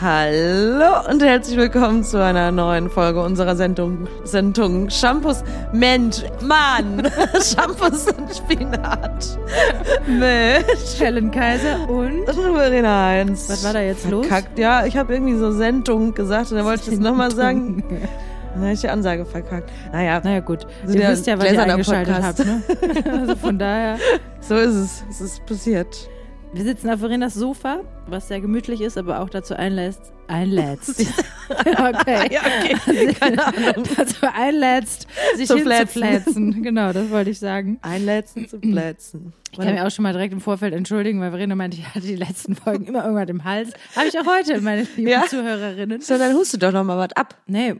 Hallo und herzlich willkommen zu einer neuen Folge unserer Sendung, Sendung Shampoos, Mensch, Mann, Shampoos und Spinat mit Helen Kaiser und Verena Heinz. was war da jetzt los? Verkackt. Ja, ich habe irgendwie so Sendung gesagt und dann wollte ich das nochmal sagen. Dann habe ich die Ansage verkackt. Naja, Naja gut, So ihr wisst ja, was ihr eingeschaltet Podcast. habt. Ne? Also von daher, so ist es. Es ist passiert. Wir sitzen auf Verenas Sofa, was sehr gemütlich ist, aber auch dazu einlässt, einlädst. okay. Ja, okay. Keine Ahnung. Dazu einlädst, sich Zu hinzuflätzen. Genau, das wollte ich sagen. Einletzen zu plätzen. Ich kann mich auch schon mal direkt im Vorfeld entschuldigen, weil Verena meinte, ich hatte die letzten Folgen immer irgendwas im Hals. Habe ich auch heute, meine lieben Ja? Zuhörerinnen. So, dann hustet doch noch mal was ab. Nee,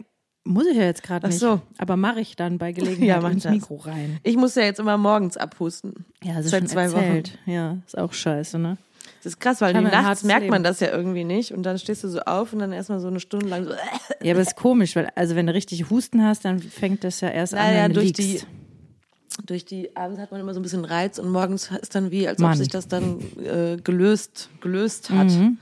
muss ich ja jetzt gerade Ach nicht. so. Aber mache ich dann bei Gelegenheit Ja, ins das. Mikro rein. Ich muss ja jetzt immer morgens abhusten. Ja, das ist Seit schon zwei erzählt. Ja, ist auch scheiße, ne? Das ist krass, weil die nachts merkt man das ja irgendwie nicht und dann stehst du so auf und dann erstmal so eine Stunde lang so. Ja, aber ist komisch, weil also wenn du richtig Husten hast, dann fängt das ja erst an, Naja, wenn du durch liegst. die, durch die, abends hat man immer so ein bisschen Reiz und morgens ist dann wie, als ob Mann. sich das dann äh, gelöst, gelöst hat. Mhm.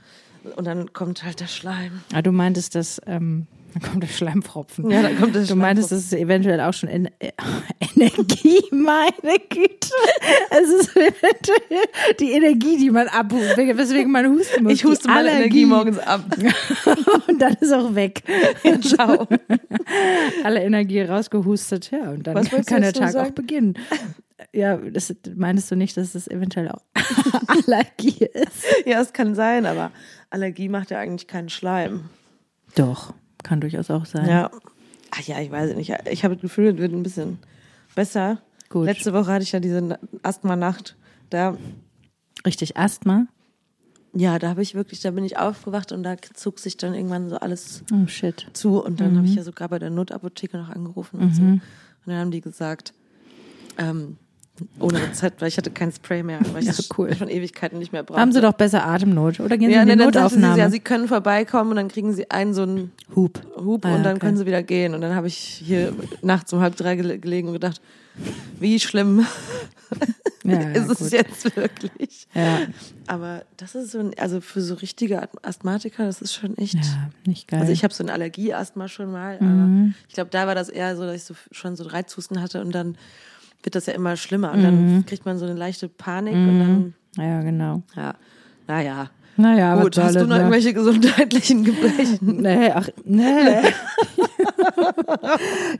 Und dann kommt halt der Schleim. Ah, du meintest, dass ähm, dann kommt der Schleimfropfen. Ja, dann kommt der Du meintest, das ist eventuell auch schon en äh, Energie, meine Güte. Es ist eventuell die Energie, die man abhust, weswegen man husten muss. Ich huste die meine Energie morgens ab. und dann ist auch weg. Ciao. Alle Energie rausgehustet, ja, und dann Was kann der Tag auch sagen? beginnen. Ja, das, meinst du nicht, dass das eventuell auch Allergie ist? Ja, es kann sein, aber Allergie macht ja eigentlich keinen Schleim. Doch, kann durchaus auch sein. Ja. Ach ja, ich weiß nicht. Ich habe das Gefühl, es wird ein bisschen besser. Gut. Letzte Woche hatte ich ja diese Asthma-Nacht. Da, Richtig, Asthma? ja, da habe ich wirklich, da bin ich aufgewacht und da zog sich dann irgendwann so alles Oh shit. zu. Und dann habe Mhm. ich ja sogar bei der Notapotheke noch angerufen und so. Und dann haben die gesagt, ähm, ohne Rezept, weil ich hatte kein Spray mehr, weil ich Ja, das cool. schon Ewigkeiten nicht mehr brauchte. Haben Sie doch besser Atemnot oder gehen Sie ja, in die nee, sagte sie, Notaufnahme? ja, sie können vorbeikommen und dann kriegen sie einen so einen Hub. Hub Ah, und dann okay. können sie wieder gehen. Und dann habe ich hier nachts um halb drei gele- gelegen und gedacht, wie schlimm Ja, ist ja, es gut. jetzt wirklich? Ja, Aber das ist so, ein, also für so richtige Asthmatiker, das ist schon echt. ja, nicht geil. Also ich habe so ein Allergieasthma schon mal, aber Mhm. ich glaube, da war das eher so, dass ich so schon so Reizhusten hatte und dann wird das ja immer schlimmer und Mhm. dann kriegt man so eine leichte Panik und dann, ja, genau. ja, naja. Naja, Gut, hast du noch ne? irgendwelche gesundheitlichen Gebrechen? Nee, ach, nee.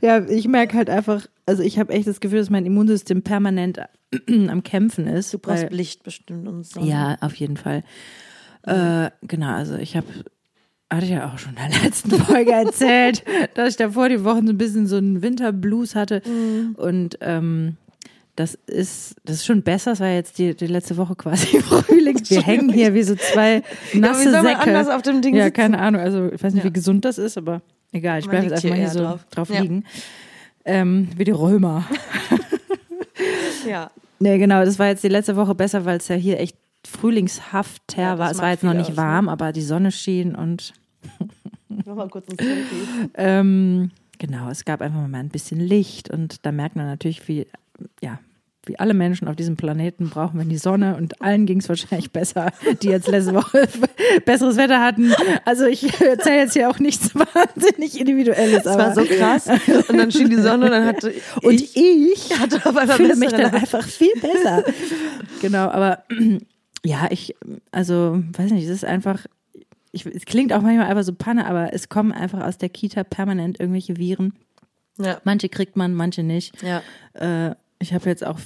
ja, ich merke halt einfach, also ich habe echt das Gefühl, dass mein Immunsystem permanent am Kämpfen ist. Du brauchst Licht bestimmt und so. Ja, auf jeden Fall. Äh, genau, also ich habe, hatte ich ja auch schon in der letzten Folge erzählt, dass ich davor die Wochen so ein bisschen so einen Winterblues hatte. Und ähm, das ist, das ist schon besser. Es war jetzt die, die letzte Woche quasi Frühling. Wir hängen hier wie so zwei nasse wie soll man Säcke. anders auf dem Ding ja, sitzen? keine Ahnung. Also ich weiß nicht, Ja. wie gesund das ist, aber egal. Ich bleibe jetzt einfach hier hier so drauf. drauf, Ja. liegen. Ähm, wie die Römer. ja. Nee, genau, das war jetzt die letzte Woche besser, weil es ja hier echt frühlingshafter Ja, war. Es war jetzt noch nicht aus, ne? warm, aber die Sonne schien und Mach mal kurz ein Selfie. ähm, genau, es gab einfach mal ein bisschen Licht und da merkt man natürlich, wie, ja, wie alle Menschen auf diesem Planeten brauchen wir die Sonne und allen ging es wahrscheinlich besser, die jetzt letzte Woche besseres Wetter hatten. Also ich erzähle jetzt hier auch nichts wahnsinnig Individuelles. Das war aber so krass. Und dann schien die Sonne und dann hatte und ich, ich hatte auf einmal fühle mich dann einfach viel besser. genau, aber ja, ich, also, weiß nicht, es ist einfach, ich, es klingt auch manchmal einfach so Panne, aber es kommen einfach aus der Kita permanent irgendwelche Viren. Ja. Manche kriegt man, manche nicht. Ja. Äh, ich habe jetzt auch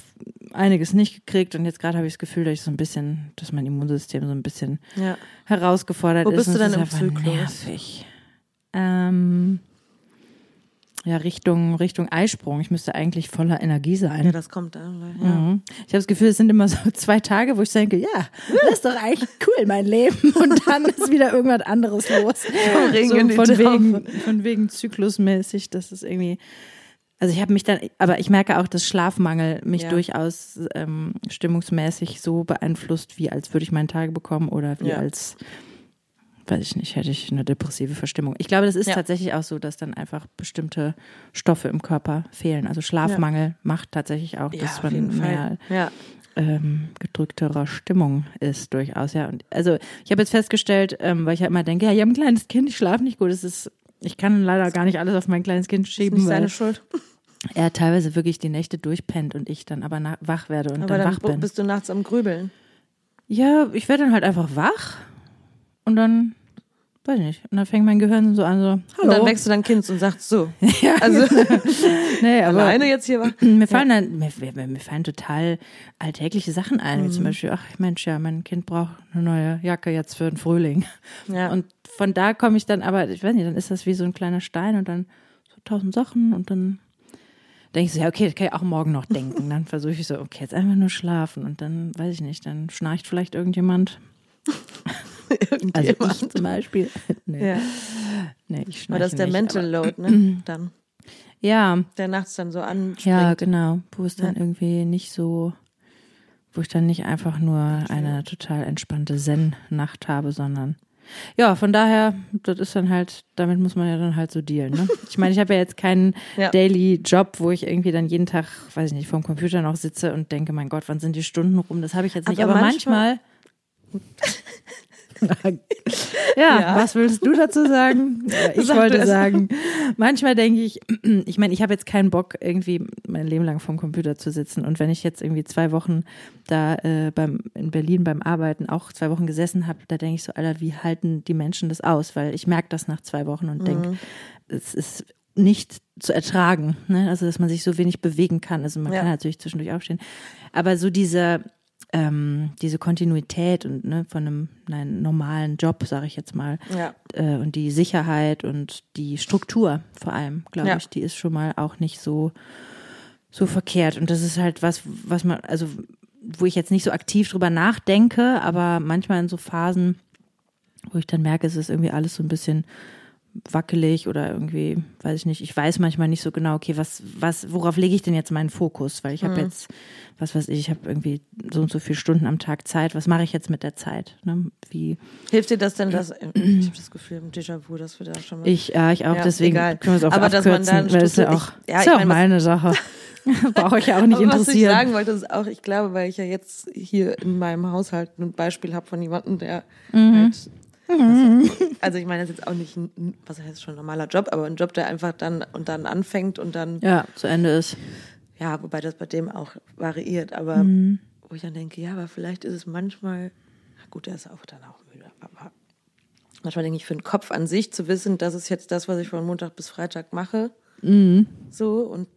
einiges nicht gekriegt und jetzt gerade habe ich das Gefühl, dass ich so ein bisschen, dass mein Immunsystem so ein bisschen ja. herausgefordert Wo ist. bist und du denn ist im Zyklus? Nervig. Ähm, ja, Richtung, Richtung Eisprung. Ich müsste eigentlich voller Energie sein. ja, das kommt dann. Ja. Mhm. Ich habe das Gefühl, es sind immer so zwei Tage, wo ich denke, ja, das ist doch eigentlich cool, mein Leben. Und dann ist wieder irgendwas anderes los. So von, wegen, von wegen zyklusmäßig, das ist irgendwie. Also ich habe mich dann, aber ich merke auch, dass Schlafmangel mich Ja. durchaus ähm, stimmungsmäßig so beeinflusst, wie als würde ich meinen Tage bekommen oder wie Ja. als, weiß ich nicht, hätte ich eine depressive Verstimmung. Ich glaube, das ist Ja. tatsächlich auch so, dass dann einfach bestimmte Stoffe im Körper fehlen. Also Schlafmangel macht tatsächlich auch, Ja, dass auf man mehr. Ja. ähm, gedrückterer Stimmung ist durchaus, ja. Und also ich habe jetzt festgestellt, ähm, weil ich ja immer denke, ja, ich habe ein kleines Kind, ich schlafe nicht gut. Das ist, ich kann leider gar nicht alles auf mein kleines Kind schieben. Nicht weil seine Schuld. er teilweise wirklich die Nächte durchpennt und ich dann aber na- wach werde und Aber dann, dann wach bin. bist du nachts am Grübeln. Ja, ich werde dann halt einfach wach und dann, weiß ich nicht, und dann fängt mein Gehirn so an, so, hallo. Und dann wächst du dein Kind und sagst so. ja, Also nee, aber alleine jetzt hier war. mir fallen dann, mir, mir, mir fallen total alltägliche Sachen ein, wie zum Mhm. Beispiel, ach Mensch, ja, mein Kind braucht eine neue Jacke jetzt für den Frühling. Ja. Und von da komme ich dann aber, ich weiß nicht, dann ist das wie so ein kleiner Stein und dann so tausend Sachen und dann denke ich so, ja, okay, das kann ich auch morgen noch denken. Dann versuche ich so, okay, jetzt einfach nur schlafen und dann, weiß ich nicht, dann schnarcht vielleicht irgendjemand. Also ich zum Beispiel. Nee, ja. nee ich Aber das ist der nicht, Mental Load, ne? Dann. Ja, Der nachts dann so anspringt. ja, genau. Wo es dann Ja. irgendwie nicht so, wo ich dann nicht einfach nur eine total entspannte Zen-Nacht habe, sondern ja, von daher, das ist dann halt, damit muss man ja dann halt so dealen. Ne? Ich meine, ich habe ja jetzt keinen Ja. Daily Job, wo ich irgendwie dann jeden Tag, weiß ich nicht, vorm Computer noch sitze und denke, mein Gott, wann sind die Stunden rum? Das habe ich jetzt nicht. Aber Aber, manchmal. ja, Ja. was willst du dazu sagen? Ich Sag wollte sagen, manchmal denke ich, ich meine, ich habe jetzt keinen Bock, irgendwie mein Leben lang vorm Computer zu sitzen. Und wenn ich jetzt irgendwie zwei Wochen da äh, beim, in Berlin beim Arbeiten auch zwei Wochen gesessen habe, da denke ich so, Alter, wie halten die Menschen das aus? Weil ich merke das nach zwei Wochen und denke, es ist nicht zu ertragen, ne? Also dass man sich so wenig bewegen kann. Also man Ja. kann natürlich zwischendurch aufstehen. Aber so diese, ähm, diese Kontinuität und ne, von einem, einem normalen Job, sage ich jetzt mal, Ja. äh, und die Sicherheit und die Struktur vor allem, glaube Ja. ich, die ist schon mal auch nicht so, so verkehrt. Und das ist halt was, was man, also wo ich jetzt nicht so aktiv drüber nachdenke, aber manchmal in so Phasen, wo ich dann merke, es ist irgendwie alles so ein bisschen wackelig oder irgendwie, weiß ich nicht, ich weiß manchmal nicht so genau, okay, was, was, worauf lege ich denn jetzt meinen Fokus? Weil ich habe jetzt, was weiß ich, ich habe irgendwie so und so viele Stunden am Tag Zeit, was mache ich jetzt mit der Zeit? Ne? Wie, Hilft dir das denn, dass ich habe das Gefühl im Déjà-vu, dass wir da schon mal. Ich, ja, ich auch, Ja, deswegen egal. können wir es auch Aber dass man abkürzen, dann es ja auch, ich- ja, ist ich ja auch meine, Sache. Braucht euch ja auch nicht Aber was ich interessieren. sagen wollte, ist auch, ich glaube, weil ich ja jetzt hier in meinem Haushalt ein Beispiel habe von jemandem, der Mhm. halt. Also, also ich meine, das ist jetzt auch nicht ein, was heißt schon ein normaler Job, aber ein Job, der einfach dann und dann anfängt und dann, ja, ja, zu Ende ist. wobei das bei dem auch variiert, aber Mhm. wo ich dann denke, ja, aber vielleicht ist es manchmal, na gut, der ist auch dann auch müde, aber manchmal denke ich, für den Kopf an sich zu wissen, das ist jetzt das, was ich von Montag bis Freitag mache, Mhm. so und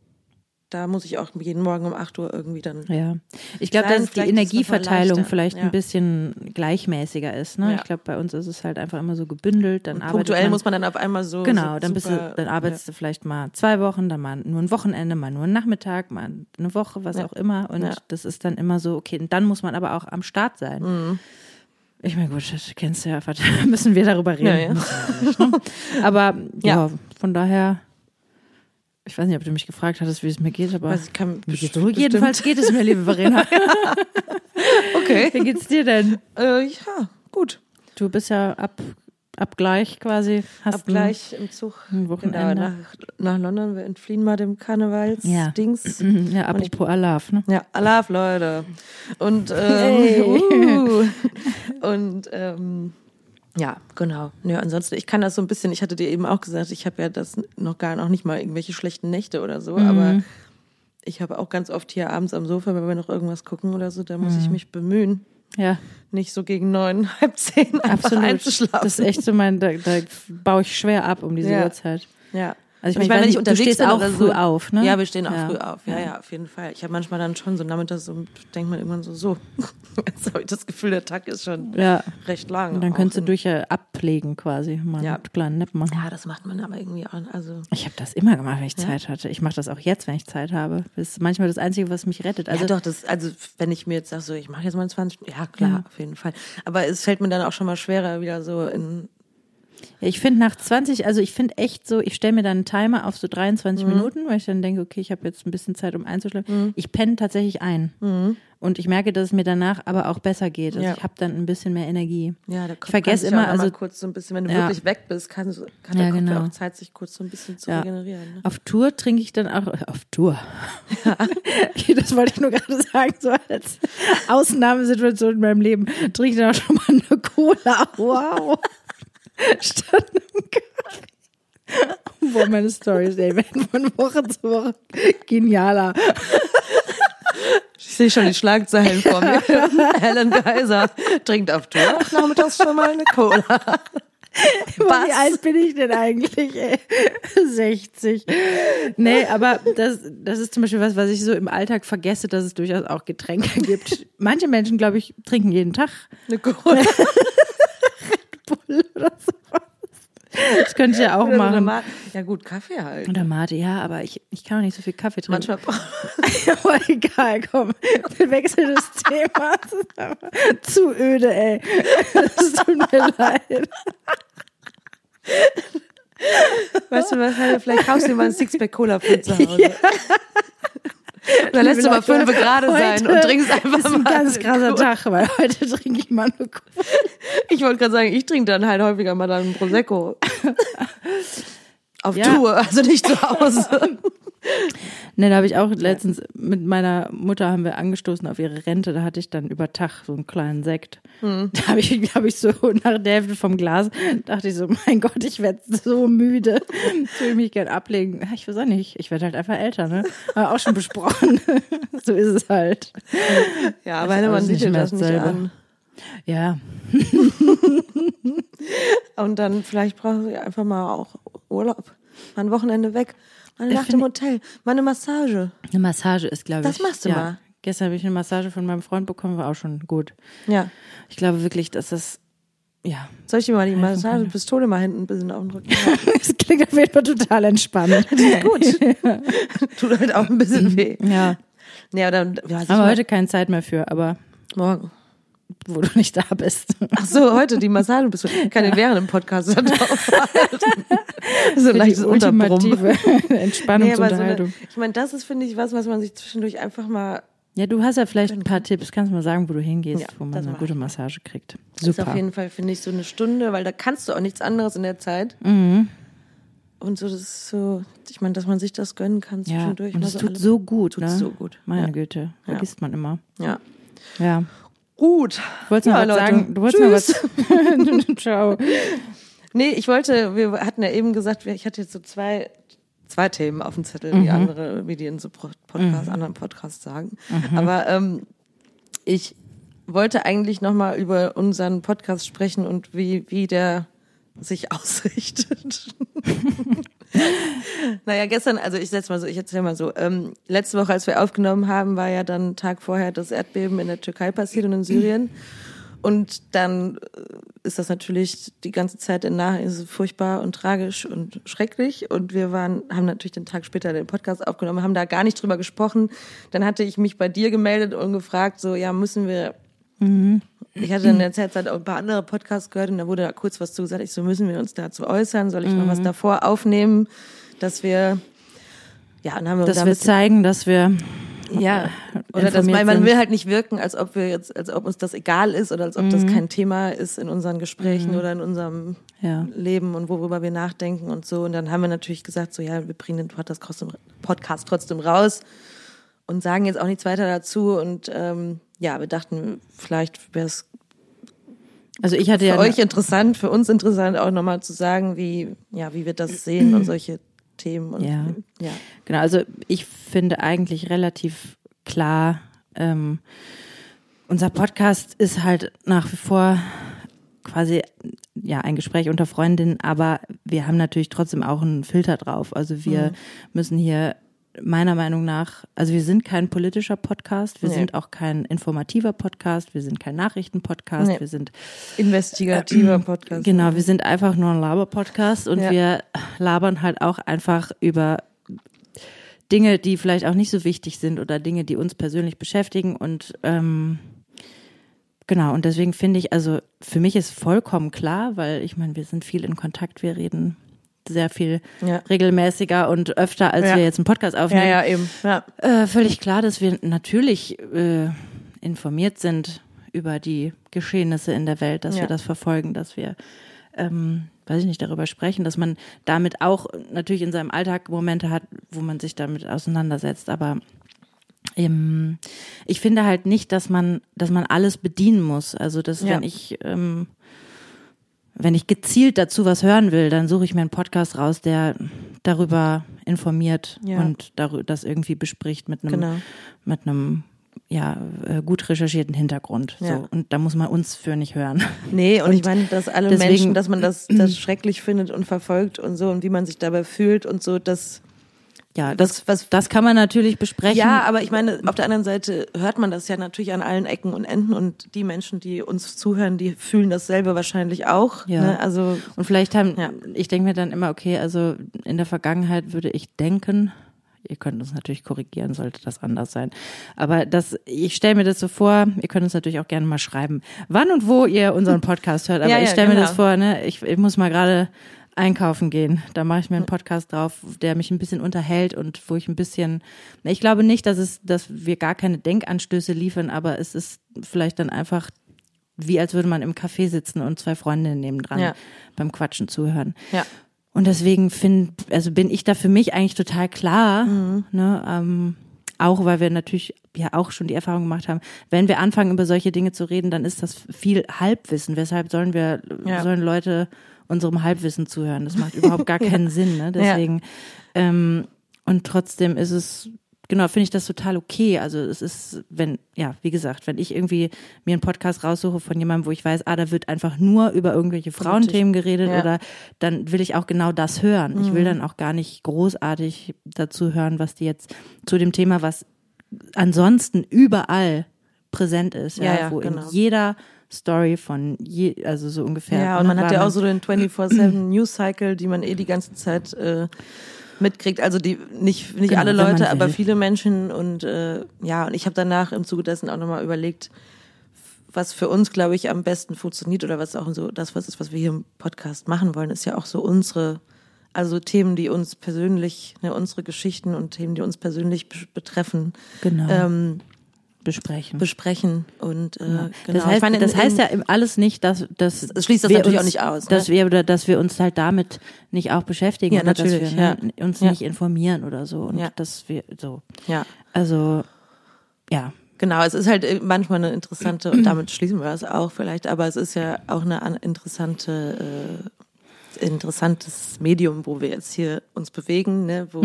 da muss ich auch jeden Morgen um 8 Uhr irgendwie dann Ja. Ich glaube, dass die Energieverteilung vielleicht Ja. ein bisschen gleichmäßiger ist. Ne? Ja. Ich glaube, bei uns ist es halt einfach immer so gebündelt. Dann arbeitet Punktuell man, muss man dann auf einmal so. Genau, so dann, bist du, dann arbeitest du vielleicht mal zwei Wochen, dann mal nur ein Wochenende, mal nur einen Nachmittag, mal eine Woche, was Ja. auch immer. Und Ja. das ist dann immer so, okay, und dann muss man aber auch am Start sein. Mhm. Ich meine, gut, das kennst du ja, müssen wir darüber reden. Ja, ja. Ne? Aber ja. Ja. von daher, ich weiß nicht, ob du mich gefragt hattest, wie es mir geht, aber ich, kann best- so. jedenfalls geht es mir, liebe Verena. Okay. Wie geht's dir denn? Äh, ja, gut. Du bist ja ab, ab gleich quasi. Hast Ab gleich im Zug. ein Genau, Wochenende. nach, nach London. Wir entfliehen mal dem Ja. Karnevals-Dings. Ein, ja, apropos Alaf, ne? Ja, Alaf, Leute. Und, ähm, Hey. uh, und ähm, ja, genau. Ja, ansonsten, ich kann das so ein bisschen, ich hatte dir eben auch gesagt, ich habe ja das noch gar noch nicht mal irgendwelche schlechten Nächte oder so, Mhm. aber ich habe auch ganz oft hier abends am Sofa, wenn wir noch irgendwas gucken oder so, da muss Mhm. ich mich bemühen, Ja, nicht so gegen neun, halb zehn einfach absolut. einzuschlafen. Das ist echt so mein, da, da baue ich schwer ab um diese Ja. Uhrzeit. ja. Also ich meine, wenn ich du unterwegs stehst bin auch früh so, auf, ne? Ja, wir stehen auch Ja. früh auf. Ja, ja, auf jeden Fall. Ich habe manchmal dann schon so nachmittags so, denkt man irgendwann so, so. Jetzt habe ich das Gefühl, der Tag ist schon Ja. recht lang. Und dann könntest du durch äh, ablegen quasi, mal Ja. einen kleinen Nap machen. Ja, das macht man aber irgendwie auch. Also, Ich habe das immer gemacht, wenn ich Zeit hatte. Ich mache das auch jetzt, wenn ich Zeit habe. Das ist manchmal das Einzige, was mich rettet. Also ja, doch, das, also wenn ich mir jetzt sage, so, ich mache jetzt mal 20 Minuten, ja klar, Ja. auf jeden Fall. Aber es fällt mir dann auch schon mal schwerer, wieder so in Ja, ich finde nach 20, also ich finde echt so, ich stelle mir dann einen Timer auf so 23 Mhm. Minuten, weil ich dann denke, okay, ich habe jetzt ein bisschen Zeit, um einzuschlafen. Ich penne tatsächlich ein. Und ich merke, dass es mir danach aber auch besser geht. Also Mhm. Ja. ich habe dann ein bisschen mehr Energie. Ja, da ich vergesse immer, also kurz so ein bisschen, wenn du Ja. wirklich weg bist, kann, kann Ja, der Kopf ja genau. auch Zeit, sich kurz so ein bisschen zu Ja. regenerieren. Ne? auf Tour trinke ich dann auch, auf Tour. das wollte ich nur gerade sagen, so als Ausnahmesituation in meinem Leben trinke ich dann auch schon mal eine Cola. Wow. Statt einem Kaffee. Boah, meine Storys, ey, werden von Woche zu Woche genialer. Ich sehe schon die Schlagzeilen vor mir. Helen Geiser trinkt auf Tour nachmittags schon mal eine Cola. Boah, Wie alt bin ich denn eigentlich? Ey? 60. Nee, aber das, das ist zum Beispiel was, was ich so im Alltag vergesse, dass es durchaus auch Getränke gibt. Manche Menschen, glaube ich, trinken jeden Tag Eine Cola. Oder sowas. Das könnte ich ja auch Oder machen. Ma- Ja gut, Kaffee halt. Oder Mate, ja, aber ich, ich kann auch nicht so viel Kaffee trinken. Manchmal aber egal, komm. Wir wechseln das Thema. Das zu öde, ey. Es tut mir leid. Weißt du was, vielleicht kaufst du dir mal ein Sixpack Cola für zu Hause. Oder lässt du mal fünf gerade sein und trinkst einfach ist ein mal. ganz krasser. Tag, weil heute trinke ich mal eine Cola. Ich wollte gerade sagen, ich trinke dann halt häufiger mal dann einen Prosecco. Auf Ja. Tour, also nicht zu Hause. Ne, da habe ich auch letztens mit meiner Mutter haben wir angestoßen auf ihre Rente. Da hatte ich dann über Tag so einen kleinen Sekt. Hm. Da habe ich, glaube ich, so nach der Hälfte vom Glas dachte ich so, mein Gott, ich werde so müde. Ich will mich gern ablegen. Ja, Ich weiß auch nicht. Ich werde halt einfach älter, ne? Haben wir auch schon besprochen. so ist es halt. Ja, aber ist man sieht mehr das nicht dasselbe. an. Ja. Und dann vielleicht brauchst du einfach mal auch Urlaub. Mal ein Wochenende weg. Mal eine Ich Nacht im Hotel. Mal eine Massage. Eine Massage ist, glaube ich. Das machst du ja. mal. Gestern habe ich eine Massage von meinem Freund bekommen, war auch schon gut. Ja. Ich glaube wirklich, dass das, ja. Soll ich dir mal die Massagepistole mal hinten ein bisschen auf den Rücken? Das klingt auf jeden Fall total entspannt. Gut. Tut halt auch ein bisschen weh. Ja. Ja, dann, ja, Aber heute keine Zeit mehr für, aber morgen. Wo du nicht da bist. Ach so, heute die Massagepistole. Kann ich während dem Podcast da drauf halten. So leichtes ultimative Nee, aber so eine, Entspannungsunterhaltung. ich meine, das ist, finde ich, was, was man sich zwischendurch einfach mal ja, du hast ja vielleicht ein paar Tipps. Kannst du mal sagen, wo du hingehst, Ja, wo man das eine gute. Massage kriegt. Ist auf Super. jeden Fall, finde ich, so eine Stunde, weil da kannst du auch nichts anderes in der Zeit. Mhm. Und so, das ist so, ich meine, dass man sich das gönnen kann Ja, zwischendurch. und mal es so tut so gut, Tut ne? so gut. Meine Ja. Güte, vergisst man immer. Ja. Ja. Gut. Du wolltest noch Ja, was Leute. sagen? Du wolltest noch was. Ciao. Nee, ich wollte, wir hatten ja eben gesagt, ich hatte jetzt so zwei, zwei Themen auf dem Zettel, Mhm. wie andere Medien so Podcasts, anderen Podcasts sagen. Mhm. Aber ähm, ich wollte eigentlich nochmal über unseren Podcast sprechen und wie, wie der sich ausrichtet. naja, gestern, also ich setz mal so, ich erzähl mal so, ähm, letzte Woche, als wir aufgenommen haben, war ja dann Tag vorher das Erdbeben in der Türkei passiert und in Syrien. Und dann äh, ist das natürlich die ganze Zeit in es furchtbar und tragisch und schrecklich. Und wir waren, haben natürlich den Tag später den Podcast aufgenommen, haben da gar nicht drüber gesprochen. Dann hatte ich mich bei dir gemeldet und gefragt, so, ja, müssen wir ich hatte in der Zeit auch ein paar andere Podcasts gehört und da wurde da kurz was zu gesagt. Ich so, müssen wir uns dazu äußern? Soll ich noch Mhm. was davor aufnehmen, dass wir, ja, und haben wir Dass da wir zeigen, dass wir ja, oder das, informiert weil man sind. will halt nicht wirken, als ob wir jetzt, als ob uns das egal ist oder als ob Mhm. das kein Thema ist in unseren Gesprächen oder in unserem Ja. Leben und worüber wir nachdenken und so. Und dann haben wir natürlich gesagt, so ja, wir bringen den Podcast trotzdem raus und sagen jetzt auch nichts weiter dazu. Und ähm, ja, wir dachten, vielleicht wäre es Also ich hatte für ja euch interessant, für uns interessant, auch nochmal zu sagen, wie, ja, wie wir das sehen und solche Themen. Und, Ja. ja. Genau, also ich finde eigentlich relativ klar, ähm, unser Podcast ist halt nach wie vor quasi ja ein Gespräch unter Freundinnen, aber wir haben natürlich trotzdem auch einen Filter drauf. Also wir müssen hier meiner Meinung nach, also wir sind kein politischer Podcast, wir Nee. sind auch kein informativer Podcast, wir sind kein Nachrichtenpodcast, Nee. wir sind Investigativer Podcast. Genau, wir sind einfach nur ein Laber-Podcast und Ja. wir labern halt auch einfach über Dinge, die vielleicht auch nicht so wichtig sind oder Dinge, die uns persönlich beschäftigen und ähm, genau, und deswegen finde ich, also für mich ist vollkommen klar, weil ich meine, wir sind viel in Kontakt, wir reden sehr viel Ja. regelmäßiger und öfter, als Ja. wir jetzt einen Podcast aufnehmen. Ja, ja, eben. Ja. Äh, völlig klar, dass wir natürlich äh, informiert sind über die Geschehnisse in der Welt, dass wir das verfolgen, dass wir, ähm, weiß ich nicht, darüber sprechen, dass man damit auch natürlich in seinem Alltag Momente hat, wo man sich damit auseinandersetzt. Aber ähm, ich finde halt nicht, dass man, dass man alles bedienen muss. Also dass Ja. wenn ich ähm, wenn ich gezielt dazu was hören will, dann suche ich mir einen Podcast raus, der darüber informiert Ja. und das irgendwie bespricht mit einem Genau. mit einem ja äh, gut recherchierten Hintergrund. Ja. So und da muss man uns für nicht hören. Nee, und, ich meine, dass alle deswegen- Menschen, dass man das, das schrecklich findet und verfolgt und so und wie man sich dabei fühlt und so, das Ja, das was- das kann man natürlich besprechen. Ja, aber ich meine, auf der anderen Seite hört man das ja natürlich an allen Ecken und Enden und die Menschen, die uns zuhören, die fühlen dasselbe wahrscheinlich auch. Ja. Ne? Also Und vielleicht haben, Ja. ich denke mir dann immer, okay, also in der Vergangenheit würde ich denken, ihr könnt uns natürlich korrigieren, sollte das anders sein. Aber das, ich stelle mir das so vor, ihr könnt uns natürlich auch gerne mal schreiben, wann und wo ihr unseren Podcast hört. Aber Ja, ich ja, stelle mir genau. das vor, ne, ich, ich muss mal gerade einkaufen gehen. Da mache ich mir einen Podcast drauf, der mich ein bisschen unterhält und wo ich ein bisschen, ich glaube nicht, dass es, dass wir gar keine Denkanstöße liefern, aber es ist vielleicht dann einfach wie als würde man im Café sitzen und zwei Freundinnen nebendran Ja. beim Quatschen zuhören. ja. Und deswegen find, also bin ich da für mich eigentlich total klar, Mhm. ne, ähm, auch weil wir natürlich ja auch schon die Erfahrung gemacht haben, wenn wir anfangen über solche Dinge zu reden, dann ist das viel Halbwissen. Weshalb sollen wir, Ja. sollen Leute unserem Halbwissen zuhören? Das macht überhaupt gar keinen Sinn. Ne? Deswegen ähm, und trotzdem ist es genau finde ich das total okay. Also es ist, wenn ja wie gesagt, wenn ich irgendwie mir einen Podcast raussuche von jemandem, wo ich weiß, ah, da wird einfach nur über irgendwelche Frauenthemen geredet Ja. oder dann will ich auch genau das hören. Ich will dann auch gar nicht großartig dazu hören, was die jetzt zu dem Thema, was ansonsten überall präsent ist, ja, Ja, ja, wo genau. in jeder Story von je, also so ungefähr. Ja, und man hat ja auch so den 24-7 News Cycle, die man eh die ganze Zeit äh, mitkriegt. Also die nicht nicht Genau, alle Leute, aber viele Menschen und äh, ja, und ich habe danach im Zuge dessen auch nochmal überlegt, was für uns, glaube ich, am besten funktioniert oder was auch so das, was ist, was wir hier im Podcast machen wollen, ist ja auch so unsere, also Themen, die uns persönlich, ne, unsere Geschichten und Themen, die uns persönlich be- betreffen, genau ähm, besprechen. besprechen. Und äh, genau. Das heißt, meine, in- das heißt ja alles nicht, dass, dass Es schließt das wir natürlich uns, auch nicht aus, ne? dass wir oder dass wir uns halt damit nicht auch beschäftigen Ja, oder dass natürlich, wir ne, uns Ja. nicht informieren oder so und Ja. dass wir so ja. also ja Genau, es ist halt äh, manchmal eine interessante, und damit schließen wir das auch vielleicht, aber es ist ja auch eine an- interessante, äh, interessantes Medium, wo wir jetzt hier uns bewegen, ne, wo,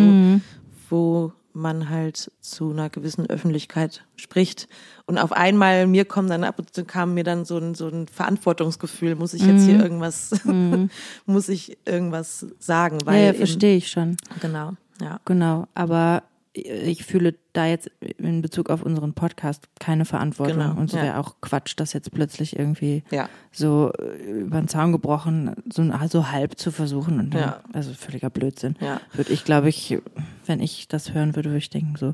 wo man halt zu einer gewissen Öffentlichkeit spricht. Und auf einmal, mir kommen dann ab und zu kam mir dann so ein, so ein Verantwortungsgefühl, muss ich jetzt hier irgendwas, muss ich irgendwas sagen, weil ja, ja verstehe ich schon. Genau, ja. genau aber ich fühle da jetzt in Bezug auf unseren Podcast keine Verantwortung Genau, und es ja. wäre auch Quatsch, das jetzt plötzlich irgendwie Ja. so äh, über den Zaun gebrochen, so, so halb zu versuchen. Und dann, Ja. Also völliger Blödsinn. Ja. Würde ich, glaube ich, wenn ich das hören würde, würde ich denken so,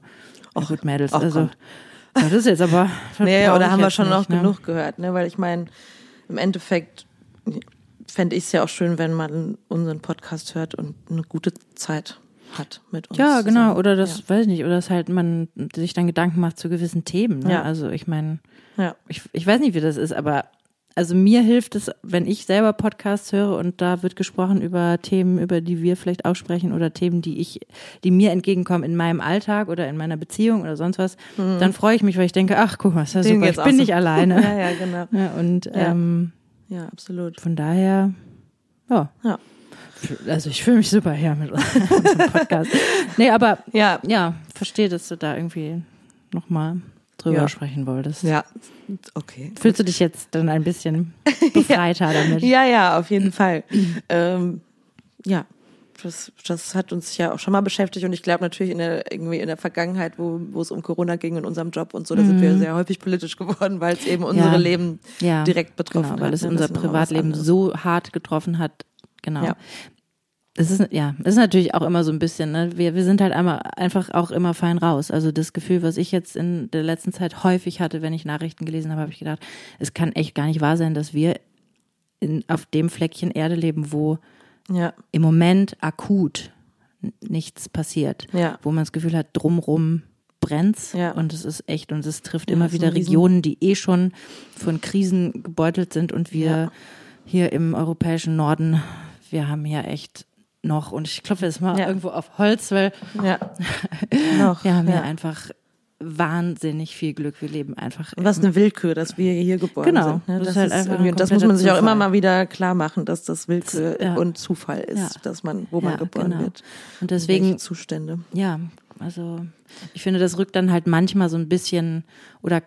ja gut, Mädels, ach, also komm. ja, das ist jetzt aber. Nee, oder haben wir schon noch ne? genug gehört, ne? Weil ich meine, im Endeffekt fände ich es ja auch schön, wenn man unseren Podcast hört und eine gute Zeit hat mit uns. Ja, genau. zusammen. Oder das, Ja. weiß ich nicht, oder dass halt man sich dann Gedanken macht zu gewissen Themen. Ne? Ja. Also ich meine, Ja. ich, ich weiß nicht, wie das ist, aber also mir hilft es, wenn ich selber Podcasts höre und da wird gesprochen über Themen, über die wir vielleicht auch sprechen oder Themen, die ich, die mir entgegenkommen in meinem Alltag oder in meiner Beziehung oder sonst was, dann freue ich mich, weil ich denke, ach guck mal, ist ja Mhm. Super, ich bin so. nicht alleine. ja, ja, genau. Ja, und Ja. ähm, Ja, absolut. von daher, ja. Ja. Also ich fühle mich super hier mit unserem Podcast. Nee, aber Ja, ja, verstehe, dass du da irgendwie nochmal drüber Ja. sprechen wolltest. ja, okay. Fühlst du dich jetzt dann ein bisschen befreiter damit? Ja, ja, auf jeden Fall. ähm, ja, das, das hat uns ja auch schon mal beschäftigt und ich glaube natürlich in der, irgendwie in der Vergangenheit, wo, wo es um Corona ging in unserem Job und so, da sind wir sehr häufig politisch geworden, weil es eben unsere Mhm. Ja. Leben Ja, direkt betroffen genau, hat. weil es ne? unser Privatleben so hart getroffen hat. Genau. Ja. es ist, ja, es ist natürlich auch immer so ein bisschen, ne? wir, wir sind halt einmal, einfach auch immer fein raus. Also das Gefühl, was ich jetzt in der letzten Zeit häufig hatte, wenn ich Nachrichten gelesen habe, habe ich gedacht, es kann echt gar nicht wahr sein, dass wir in, auf dem Fleckchen Erde leben, wo Ja. im Moment akut nichts passiert. Ja. Wo man das Gefühl hat, drumrum brennt's Ja. und es ist echt und es trifft Ja, immer wieder Regionen, die eh schon von Krisen gebeutelt sind und wir Ja. hier im europäischen Norden, wir haben hier echt noch und ich klopfe jetzt mal irgendwo auf Holz, weil Ja. Noch. wir haben ja. hier einfach wahnsinnig viel Glück. Wir leben einfach Was eine Willkür, dass wir hier geboren Genau. sind. Ne? Das Das, ist halt einfach ein das muss man sich auch kompletter immer Zufall. mal wieder klar machen, dass das Willkür Ja. und Zufall ist, Ja. dass man, wo man Ja, geboren genau. wird. Und deswegen Welche Zustände. Ja, also ich finde, das rückt dann halt manchmal so ein bisschen, oder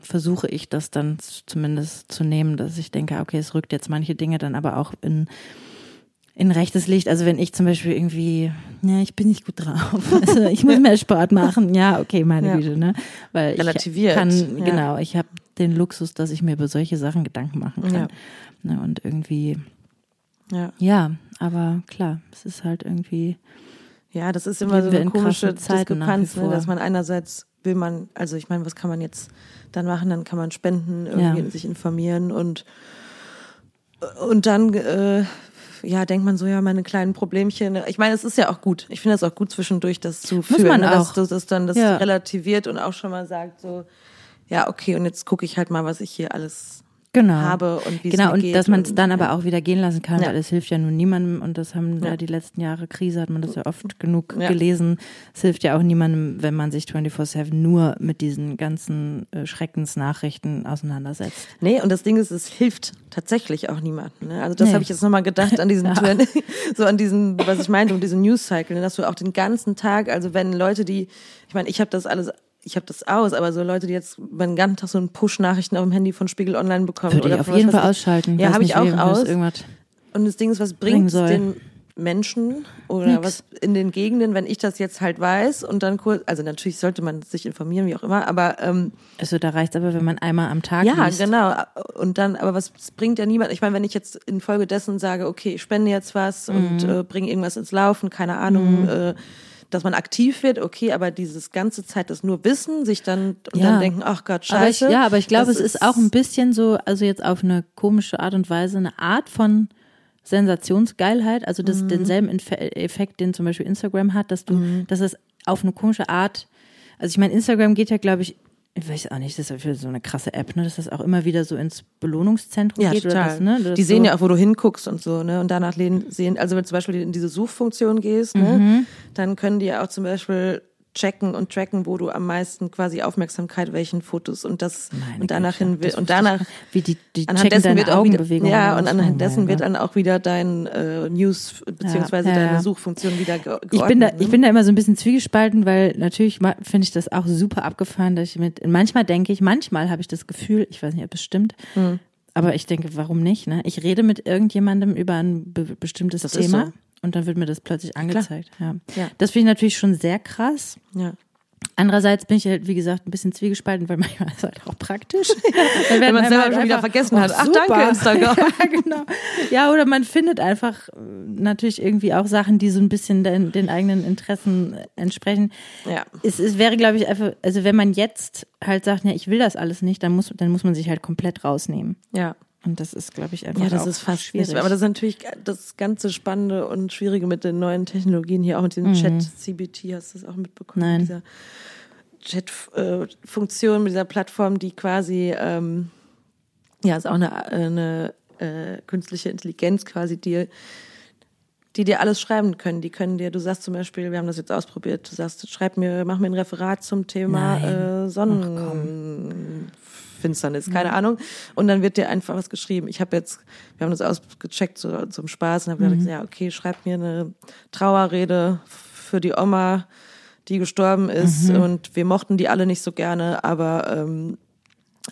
versuche ich das dann zumindest zu nehmen, dass ich denke, okay, es rückt jetzt manche Dinge dann aber auch in, in rechtes Licht. Also wenn ich zum Beispiel irgendwie, ja, ich bin nicht gut drauf, also ich muss mehr Sport machen, ja, okay, meine Ja. Güte, ne? Weil ich Relativiert, kann, ja. genau, ich habe den Luxus, dass ich mir über solche Sachen Gedanken machen kann. Ja. Ne, und irgendwie, Ja. ja, aber klar, es ist halt irgendwie, Ja, das ist immer so eine in komische Diskrepanz, ne, dass man einerseits will man, also ich meine, was kann man jetzt dann machen? Dann kann man spenden, irgendwie Ja. sich informieren und und dann äh, ja, denkt man so, ja, meine kleinen Problemchen. Ich meine, es ist ja auch gut. Ich finde es auch gut zwischendurch, das zu fühlen, man ne, dass auch. das, das dann das Ja. relativiert und auch schon mal sagt so, ja, okay, und jetzt gucke ich halt mal, was ich hier alles genau. habe und wie es Genau, mir und geht. dass man es und- dann aber auch wieder gehen lassen kann, Ja. weil es hilft ja nun niemandem und das haben ja. Ja. die letzten Jahre Krise, hat man das ja oft genug Ja. gelesen. Es hilft ja auch niemandem, wenn man sich 24-7 nur mit diesen ganzen äh, Schreckensnachrichten auseinandersetzt. Nee, und das Ding ist, es hilft tatsächlich auch niemandem. Ne? Also das Nee. habe ich jetzt nochmal gedacht an diesen, so an diesen, was ich meinte, um diesen News-Cycle, ne? dass du auch den ganzen Tag, also wenn Leute, die, ich meine, ich habe das alles, ich habe das aus, aber so Leute, die jetzt den ganzen Tag so einen Push-Nachrichten auf dem Handy von Spiegel Online bekommen. Würde ich oder auf von jeden Fall ich. ausschalten. Ja, habe ich auch aus. Irgendwas. Und das Ding ist, was bringt soll. den Menschen oder Nix. was in den Gegenden, wenn ich das jetzt halt weiß und dann kurz, also natürlich sollte man sich informieren, wie auch immer, aber ähm, Also da reicht aber, wenn man einmal am Tag ja, liest. genau. Und dann, aber was es bringt ja niemand. Ich meine, wenn ich jetzt infolgedessen sage, okay, ich spende jetzt was und Mhm. äh, bringe irgendwas ins Laufen, keine Ahnung, äh, dass man aktiv wird, okay, aber dieses ganze Zeit das nur wissen, sich dann und Ja. dann denken, ach Gott, Aber ich, scheiße. ja, aber ich glaube, es ist auch ein bisschen so, also jetzt auf eine komische Art und Weise, eine Art von Sensationsgeilheit, also das, Mhm. denselben Effekt, den zum Beispiel Instagram hat, dass du, Mhm. dass es auf eine komische Art, also ich meine, Instagram geht ja, glaube ich, ich weiß auch nicht, das ist für so eine krasse App, ne, dass das auch immer wieder so ins Belohnungszentrum ja, geht total. oder das, ne? Das die so, sehen ja auch, wo du hinguckst und so, ne? Und danach sehen, also wenn du zum Beispiel in diese Suchfunktion gehst, Mhm. ne, dann können die ja auch zum Beispiel checken und tracken, wo du am meisten quasi Aufmerksamkeit welchen Fotos und das Meine und danach hin das und danach wie die, die anhand checken dessen deine wird auch wieder, ja und Oh anhand dessen wird dann auch wieder dein äh, News beziehungsweise Ja, ja, deine ja. Suchfunktion wieder ge geordnet. Ich bin da, ne? ich bin da immer so ein bisschen zwiegespalten, weil natürlich finde ich das auch super abgefahren, dass ich mit, manchmal denke ich, manchmal habe ich das Gefühl, ich weiß nicht, ob es stimmt, Hm. aber ich denke, warum nicht, ne? Ich rede mit irgendjemandem über ein be bestimmtes Das ist Thema so. Und dann wird mir das plötzlich angezeigt, ja. Ja. Das finde ich natürlich schon sehr krass. ja. Andererseits bin ich halt, wie gesagt, ein bisschen zwiegespalten, weil manchmal ist es halt auch praktisch. Dann Wenn man werden selber einem schon wieder vergessen Oh, hat. Ach, super. danke, Instagram. ja, genau. Ja, oder man findet einfach äh, natürlich irgendwie auch Sachen, die so ein bisschen den, den eigenen Interessen entsprechen. Ja. Es, es wäre, glaube ich, einfach, also wenn man jetzt halt sagt, ja, ich will das alles nicht, dann muss, dann muss man sich halt komplett rausnehmen. Ja. Und das ist, glaube ich, einfach Ja, das ist fast schwierig. Aber das ist natürlich das ganze Spannende und Schwierige mit den neuen Technologien hier, auch mit dem Chat CBT, hast du das auch mitbekommen? Mhm. Nein. Dieser Chat-Funktion mit dieser Plattform, die quasi, ähm, ja, ist auch eine, eine äh, künstliche Intelligenz quasi, die die dir alles schreiben können. Die können dir, du sagst zum Beispiel, wir haben das jetzt ausprobiert, du sagst, schreib mir, mach mir ein Referat zum Thema äh, Sonnenfinsternis, keine Ahnung. Und dann wird dir einfach was geschrieben. Ich habe jetzt, wir haben das ausgecheckt so, zum Spaß und habe gesagt, ja, okay, schreib mir eine Trauerrede für die Oma, die gestorben ist und wir mochten die alle nicht so gerne, aber ähm,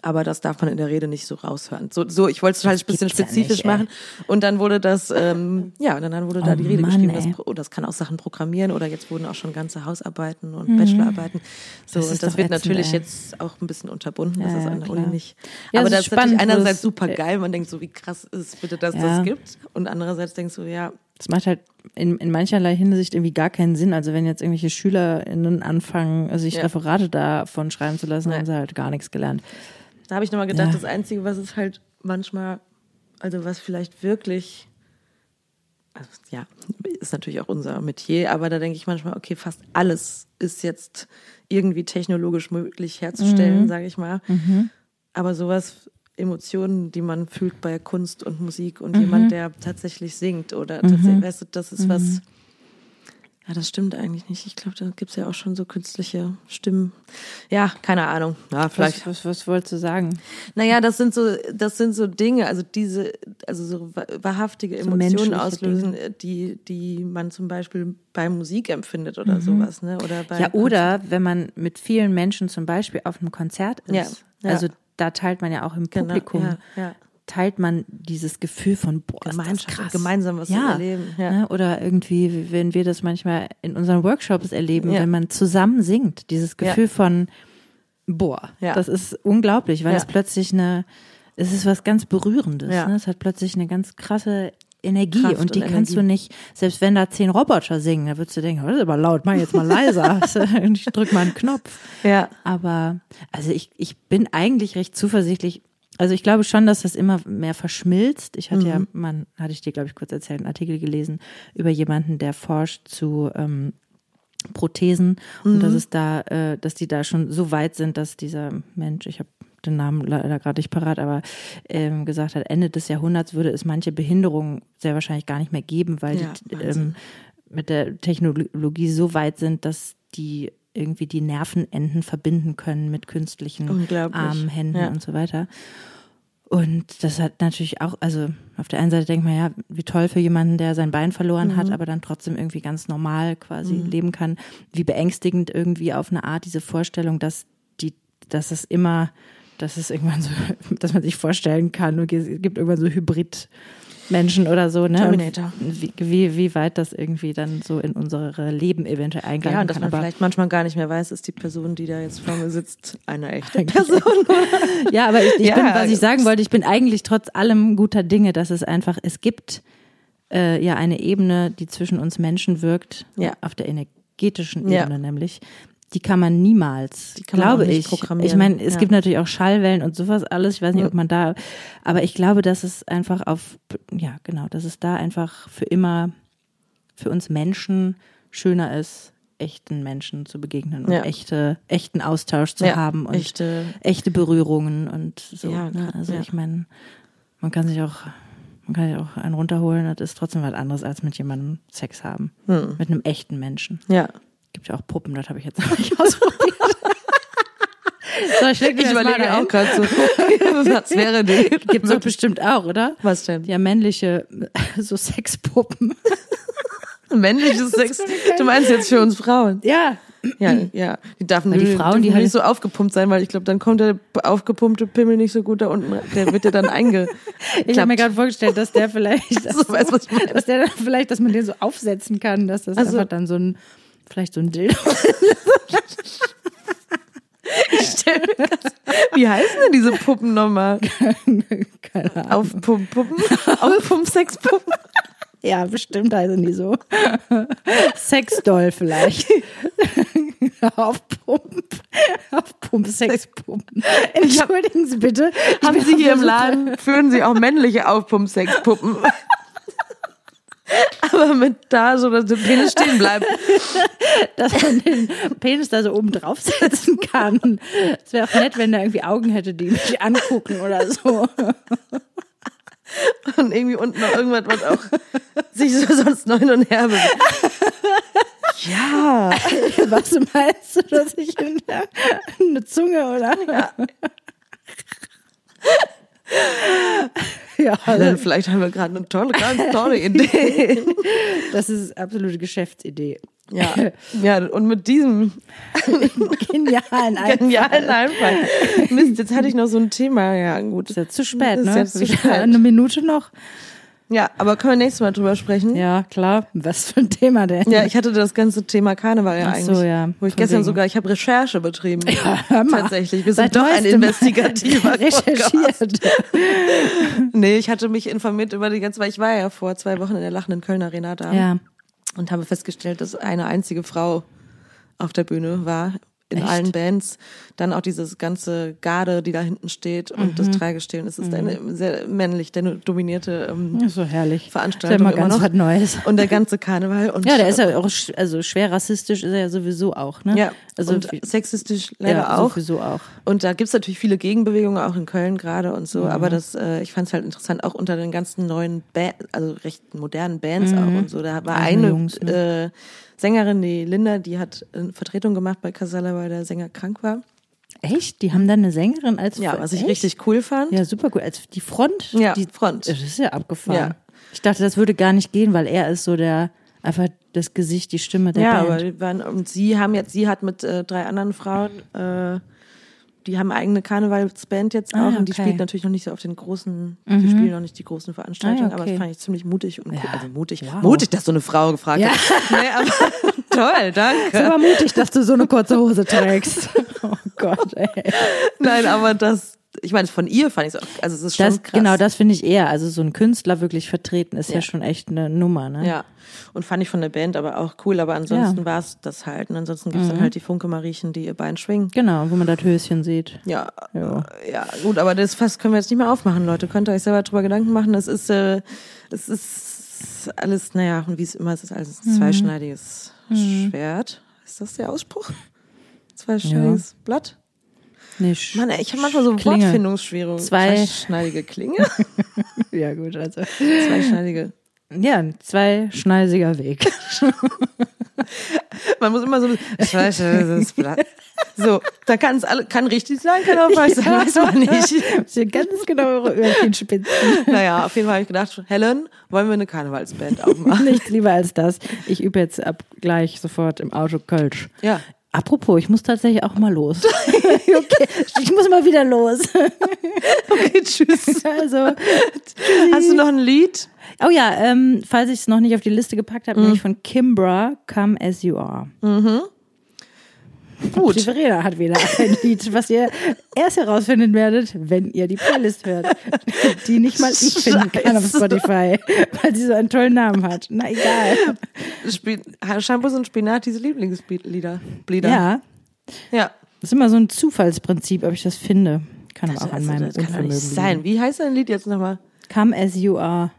aber das darf man in der Rede nicht so raushören. So, so ich wollte es halt ein bisschen gibt's ja spezifisch nicht, machen. Und dann wurde das, ähm, ja, und dann wurde da Oh die Rede Mann, geschrieben. ey. Das, oh, das kann auch Sachen programmieren oder jetzt wurden auch schon ganze Hausarbeiten und Bachelorarbeiten. So, Mhm. Das ist und das wird ätzend, natürlich ey. jetzt auch ein bisschen unterbunden. Das Ja, ist ja, an der. Uni nicht. Ja, Aber das ist ist spannend, einerseits super geil. Man denkt so, wie krass ist bitte, dass Ja. das gibt. Und andererseits denkst du, ja, Das macht halt in, in mancherlei Hinsicht irgendwie gar keinen Sinn. Also wenn jetzt irgendwelche SchülerInnen anfangen, sich Ja. Referate davon schreiben zu lassen, Nee. haben sie halt gar nichts gelernt. Da habe ich nochmal gedacht, Ja. das Einzige, was es halt manchmal, also was vielleicht wirklich, also ja, ist natürlich auch unser Metier, aber da denke ich manchmal, okay, fast alles ist jetzt irgendwie technologisch möglich herzustellen, Mhm. sage ich mal. Aber sowas, Emotionen, die man fühlt bei Kunst und Musik Mhm. und jemand, der tatsächlich singt oder tatsächlich, weißt du, das ist Mhm. was. Ja, das stimmt eigentlich nicht. Ich glaube, da gibt es ja auch schon so künstliche Stimmen. Ja, keine Ahnung. Ja, vielleicht. Was, was, was wolltest du sagen? Naja, das sind so, das sind so Dinge, also diese, also so wa- wahrhaftige So Emotionen auslösen, die, die man zum Beispiel bei Musik empfindet oder sowas, ne? Oder bei Mhm. Ja, oder wenn man mit vielen Menschen zum Beispiel auf einem Konzert ist. Ja, ja. Also da teilt man ja auch im Genau, Publikum, ja, ja. Teilt man dieses Gefühl von, boah, ist das Gemeinschaft, krass. gemeinsam was zu ja. erleben, ja. Ne? Oder irgendwie, wenn wir das manchmal in unseren Workshops erleben, Ja. wenn man zusammen singt, dieses Gefühl Ja. von, boah, das ist unglaublich, weil es plötzlich eine, es ist was ganz Berührendes. Ne? Es hat plötzlich eine ganz krasse Energie Kraft und die und kannst du Energie. nicht, selbst wenn da zehn Roboter singen, da würdest du denken, oh, das ist aber laut, mach jetzt mal leiser. ich drück mal einen Knopf. Ja. Aber also ich, ich bin eigentlich recht zuversichtlich. Also ich glaube schon, dass das immer mehr verschmilzt. Ich hatte ja, man, hatte ich dir, glaube ich, kurz erzählt, einen Artikel gelesen über jemanden, der forscht zu ähm, Prothesen und dass es da, äh, dass die da schon so weit sind, dass dieser Mensch, ich habe den Namen leider gerade nicht parat, aber ähm, gesagt hat, Ende des Jahrhunderts würde es manche Behinderungen sehr wahrscheinlich gar nicht mehr geben, weil Ja, die ähm, mit der Technologie so weit sind, dass die irgendwie die Nervenenden verbinden können mit künstlichen. Armen, Händen Ja. und so weiter. Und das hat natürlich auch, also auf der einen Seite denkt man ja, wie toll für jemanden, der sein Bein verloren Mhm. hat, aber dann trotzdem irgendwie ganz normal quasi leben kann. Wie beängstigend irgendwie auf eine Art diese Vorstellung, dass die, dass es immer, dass es irgendwann so, dass man sich vorstellen kann, okay, es gibt irgendwann so Hybrid. Menschen oder so, ne? Terminator. Wie, wie, wie weit das irgendwie dann so in unsere Leben eventuell eingreifen Ja, und dass kann. man Aber vielleicht manchmal gar nicht mehr weiß, ist die Person, die da jetzt vor mir sitzt, eine echte Person. Ja, aber ich, ich Ja, bin, was ich also- sagen wollte, ich bin eigentlich trotz allem guter Dinge, dass es einfach, es gibt äh, ja eine Ebene, die zwischen uns Menschen wirkt, Ja. auf der energetischen Ja. Ebene nämlich. Die kann man niemals, kann man glaube ich. programmieren. Ich meine, es Ja. gibt natürlich auch Schallwellen und sowas alles. Ich weiß nicht, ob man da, aber ich glaube, dass es einfach auf, ja, genau, dass es da einfach für immer für uns Menschen schöner ist, echten Menschen zu begegnen und Ja. echte, echten Austausch zu Ja, haben und echte- echte Berührungen und so. Ja, ne? Also ich meine, man kann sich auch, man kann sich auch einen runterholen, das ist trotzdem was anderes, als mit jemandem Sex haben. Hm. Mit einem echten Menschen. Ja. Gibt ja auch Puppen, das habe ich jetzt noch nicht ausprobiert. so, ich Ich überlege auch gerade so, was wäre denn? Gibt's doch bestimmt auch, oder? Was denn? Ja, männliche, so Sexpuppen. Männliches Sex. Du meinst jetzt für uns Frauen? Ja. Ja, ja. Die darf Weil die nicht- Frauen, die dürfen halt- nicht so aufgepumpt sein, weil ich glaube, dann kommt der aufgepumpte Pimmel nicht so gut da unten. Der wird ja dann einge. Ich habe mir gerade vorgestellt, dass der vielleicht, So, weißt was ich meine? dass der dann vielleicht, dass man den so aufsetzen kann, dass das Ach so. einfach dann so ein, vielleicht so ein Dildo. Wie heißen denn diese Puppen nochmal? Keine Ahnung. Aufpump-Puppen? Aufpump-Sexpuppen? Ja, bestimmt heißen die so. Sexdoll vielleicht. Aufpump. Aufpump, Sexpumpen. Entschuldigen Sie bitte. Haben Sie auf hier im Laden, führen Sie auch männliche Aufpump-Sexpuppen? Aber mit da, so dass der Penis stehen bleibt. dass man den Penis da so oben draufsetzen kann. Es wäre auch nett, wenn er irgendwie Augen hätte, die mich angucken oder so. Und irgendwie unten noch irgendwas, was auch sich so sonst noch hin und her bewegt. Ja. Was meinst du, dass ich eine Zunge oder? Ja. ja, Also vielleicht haben wir gerade eine tolle, ganz tolle Idee. das ist absolute Geschäftsidee. Ja. Ja, und mit diesem Genialen Einfall. genialen Einfall. Mist, jetzt hatte ich noch so ein Thema. Ja, gut. Ist ja zu spät, Ist ne? jetzt zu Wir- spät. Eine Minute noch. Ja, aber können wir nächstes Mal drüber sprechen? Ja, klar. Was für ein Thema denn? Ja, ich hatte das ganze Thema Karneval ja Ach so, eigentlich. ja. Wo ich gestern wegen. sogar, ich habe Recherche betrieben. hör mal. Tatsächlich. Wir sind Seit doch ein investigativer recherchiert. Nee, ich hatte mich informiert über die ganze, weil ich war ja vor zwei Wochen in der lachenden Köln Arena da Ja. und habe festgestellt, dass eine einzige Frau auf der Bühne war. In Echt? allen Bands. Dann auch dieses ganze Garde, die da hinten steht und Mhm. das Tragestil. Es ist eine sehr männlich dominierte ähm, Ja, so herrlich. Veranstaltung immer ganz noch. was Neues. Und der ganze Karneval. Und Ja, der ist ja auch, sch- also schwer rassistisch ist er ja sowieso auch, ne? Ja, also und sexistisch leider ja, auch. sowieso auch. Und da gibt's natürlich viele Gegenbewegungen, auch in Köln gerade und so. Mhm. Aber das, äh, ich fand es halt interessant, auch unter den ganzen neuen, ba also recht modernen Bands auch und so. Da war eine Mhm. Jungs, äh, Sängerin, die Linda, die hat eine Vertretung gemacht bei Casella, weil der Sänger krank war. Echt? Die haben dann eine Sängerin als Ja, was ich Echt? richtig cool fand. Ja, super gut. Als die Front. Ja, die Front. Das ist ja abgefahren. Ja. Ich dachte, das würde gar nicht gehen, weil er ist so der, einfach das Gesicht, die Stimme der ja, Band. aber die waren, und sie haben jetzt, sie hat mit äh, drei anderen Frauen, äh, die haben eigene Karnevalsband jetzt auch Ah, und die okay. spielt natürlich noch nicht so auf den großen, die spielen noch nicht die großen Veranstaltungen, Ah, aber okay. das fand ich ziemlich mutig und cool. Ja. Also mutig, Wow. mutig, dass so eine Frau gefragt Ja. hat. Nee, aber toll, danke. ist aber mutig, dass du so eine kurze Hose trägst. oh Gott, ey. Nein, aber das, ich meine, von ihr fand ich es auch, also es ist schon Das, krass. genau, das finde ich eher. Also so ein Künstler wirklich vertreten ist ja, Ja. schon echt eine Nummer, ne? Ja. Und fand ich von der Band aber auch cool, aber ansonsten Ja. war es das halt. Und ansonsten gibt's dann halt die Funke Mariechen, die ihr Bein schwingen. Genau, wo man das Höschen sieht. Ja, Ja. äh, ja, gut, aber das Fass können wir jetzt nicht mehr aufmachen, Leute. Könnt ihr euch selber drüber Gedanken machen. Es ist, äh, es ist alles, naja, und wie es immer ist, ist alles ein zweischneidiges Schwert. Ist das der Ausspruch? Zweischneidiges Blatt? Nicht. Mann, ey, ich habe manchmal so Klinge. Wortfindungsschwierungen. Zwei- Zweischneidige Klinge? Ja, gut, also. Zweischneidige. Ja, ein zweischneidiger Weg. Man muss immer so zweischneidiges Blatt. So, da kann es alle, kann richtig sein, kann auch falsch sein, weiß man nicht. Sie ganz genau eure Öhrchen spitzen. Naja, auf jeden Fall habe ich gedacht, Helen, wollen wir eine Karnevalsband aufmachen? Nichts lieber als das. Ich übe jetzt ab gleich sofort im Auto Kölsch. Ja. Apropos, ich muss tatsächlich auch mal los. okay, ich muss mal wieder los. Okay, tschüss. Also, Hast du noch ein Lied? oh ja, ähm, falls ich es noch nicht auf die Liste gepackt habe, nämlich von Kimbra, Come As You Are. Die Gut. Verena hat wieder ein Lied, was ihr erst herausfinden werdet, wenn ihr die Playlist hört. Die nicht mal ich finden kann auf. Spotify, weil sie so einen tollen Namen hat. Na egal. Spi Shampoos und Spinat, diese Lieblingslieder. Lieder. Ja, Ja. das ist immer so ein Zufallsprinzip, ob ich das finde. Kann aber auch an Also, meinem das kann nicht sein. Wie heißt dein Lied jetzt nochmal? Come As You Are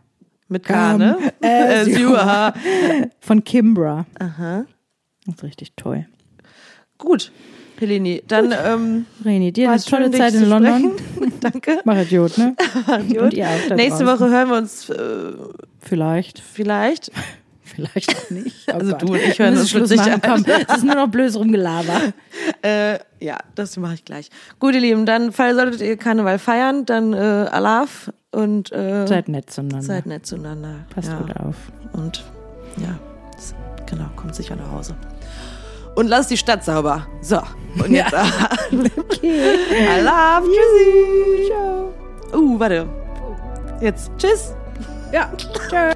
Mit K, ne? as you are. von Kimbra. Aha. Das ist richtig toll. Gut, Pelini. Dann ähm, Reni, dir eine es tolle Zeit in London. Danke. Mach Idiot, ne? Gut. Und ihr auch Nächste draußen. Woche hören wir uns äh, Vielleicht. vielleicht. Vielleicht auch nicht. Oh Also Gott. du und ich hören uns Schluss machen. Komm, das ist nur noch blödes Rumgelaber. Äh, ja, das mache ich gleich. Gut, ihr Lieben, dann solltet ihr Karneval feiern, dann äh, Alaf und äh, Seid nett zueinander. seid nett zueinander. Passt ja. gut auf. Und ja, genau, kommt sicher nach Hause. Und lasst die Stadt sauber. So, und jetzt Okay. Alaf, tschüssi. Ciao. Uh, warte. Jetzt, tschüss. Ja. Tschö.